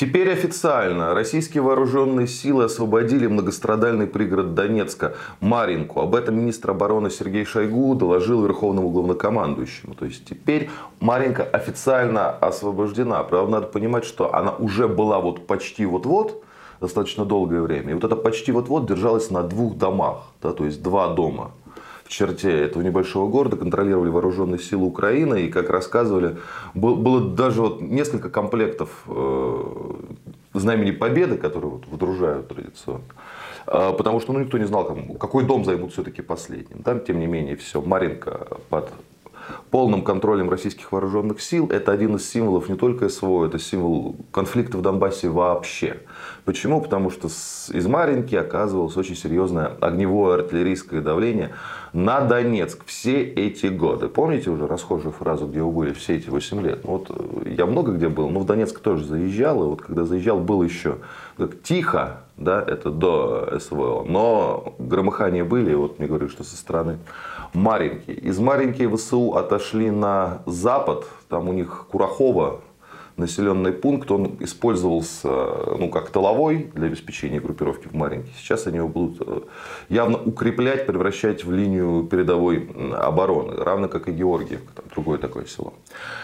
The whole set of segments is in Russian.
Теперь официально российские вооруженные силы освободили многострадальный пригород Донецка Маринку. Об этом министр обороны Сергей Шойгу доложил верховному главнокомандующему. То есть теперь Маринка официально освобождена. Правда, надо понимать, что она уже была вот почти вот-вот, достаточно долгое время. И вот это почти вот-вот держалось на двух домах. Да, то есть два дома черте этого небольшого города контролировали вооруженные силы Украины. И, как рассказывали, было даже вот несколько комплектов э, знамени Победы, которые вот выдружают традиционно. Э, потому что ну, никто не знал, какой дом займут все-таки последним. Там, тем не менее, все, Маринка под полным контролем российских вооруженных сил. Это один из символов не только СВО, это символ конфликта в Донбассе вообще. Почему? Потому что из Маринки оказывалось очень серьезное огневое артиллерийское давление на Донецк все эти годы. Помните уже расхожую фразу, где вы были все эти 8 лет? Ну, вот э, я много где был, но в Донецк тоже заезжал. И вот когда заезжал, было еще как тихо, да, это до СВО. Но громыхания были, вот мне говорили, что со стороны Маринки. Из Маринки ВСУ отошли на запад, там у них Курахова, населенный пункт, он использовался ну, как тыловой для обеспечения группировки в Маринке. Сейчас они его будут э, явно укреплять, превращать в линию передовой обороны, равно как и Георгиевка, там другое такое село.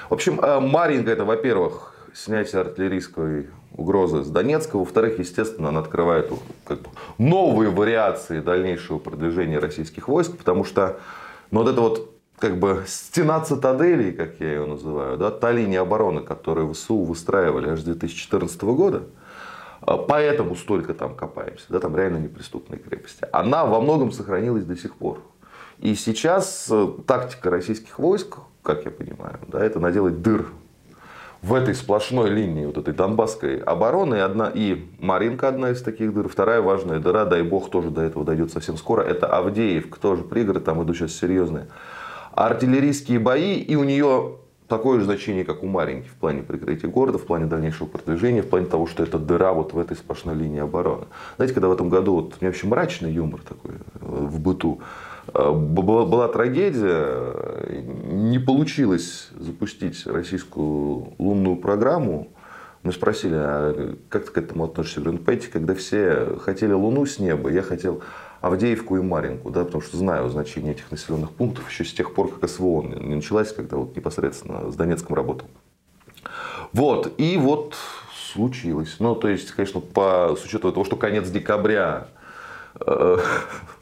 В общем, э, Маринка это, во-первых, снятие артиллерийской угрозы с Донецка. Во-вторых, естественно, она открывает как бы, новые вариации дальнейшего продвижения российских войск, потому что ну, вот это вот как бы стена цитаделей, как я ее называю, да, та линия обороны, которую ВСУ выстраивали аж с 2014 года, а, поэтому столько там копаемся, да, там реально неприступные крепости, она во многом сохранилась до сих пор. И сейчас э, тактика российских войск, как я понимаю, да, это наделать дыр в этой сплошной линии вот этой донбасской обороны. Одна, и Маринка одна из таких дыр. Вторая важная дыра, дай бог, тоже до этого дойдет совсем скоро. Это Авдеевка, тоже пригород, там идут сейчас серьезные артиллерийские бои. И у нее такое же значение, как у Маринки в плане прикрытия города, в плане дальнейшего продвижения, в плане того, что это дыра вот в этой сплошной линии обороны. Знаете, когда в этом году, вот, у меня вообще мрачный юмор такой э, в быту, э, была, трагедия, не получилось запустить российскую лунную программу, мы спросили, а как ты к этому относишься? Я говорю, ну, понимаете, когда все хотели Луну с неба, я хотел Авдеевку и Маринку, да, потому что знаю значение этих населенных пунктов еще с тех пор, как СВО не началась, когда вот непосредственно с Донецком работал. Вот, и вот случилось. Ну, то есть, конечно, по, с учетом того, что конец декабря э,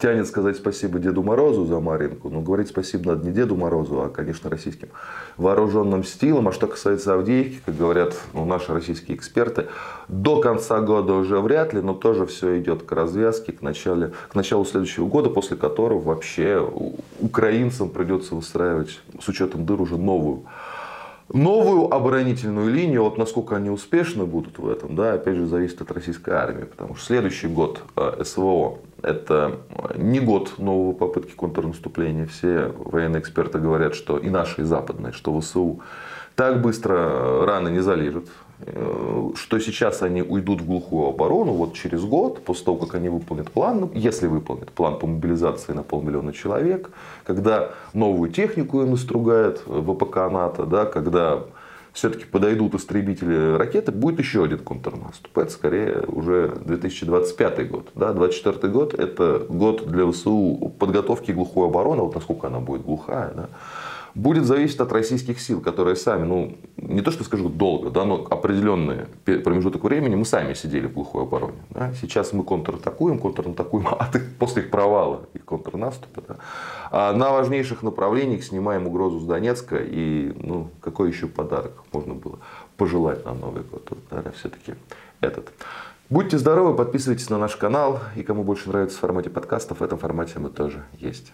тянет сказать спасибо Деду Морозу за Маринку, но говорить спасибо надо не Деду Морозу, а, конечно, российским вооруженным силам. А что касается Авдеевки, как говорят ну, наши российские эксперты, до конца года уже вряд ли, но тоже все идет к развязке, к, начале, к началу следующего года, после которого вообще украинцам придется выстраивать с учетом дыр уже новую новую оборонительную линию, вот насколько они успешны будут в этом, да, опять же, зависит от российской армии, потому что следующий год э, СВО это не год нового попытки контрнаступления. Все военные эксперты говорят, что и наши, и западные, что ВСУ так быстро раны не залежат, э, что сейчас они уйдут в глухую оборону вот через год, после того, как они выполнят план, если выполнят план по мобилизации на полмиллиона человек, когда новую технику им настругает ВПК НАТО, да, когда все-таки подойдут истребители ракеты, будет еще один контрнаступ. Это скорее уже 2025 год. Да? 2024 год это год для ВСУ подготовки глухой обороны, вот насколько она будет глухая. Да? Будет зависеть от российских сил, которые сами, ну, не то что скажу долго, да, но определенный промежуток времени мы сами сидели в глухой обороне. Да. Сейчас мы контратакуем, контратакуем, а после их провала, их контрнаступа, да, а на важнейших направлениях снимаем угрозу с Донецка, и, ну, какой еще подарок можно было пожелать на Новый год, вот, все-таки этот. Будьте здоровы, подписывайтесь на наш канал, и кому больше нравится в формате подкастов, в этом формате мы тоже есть.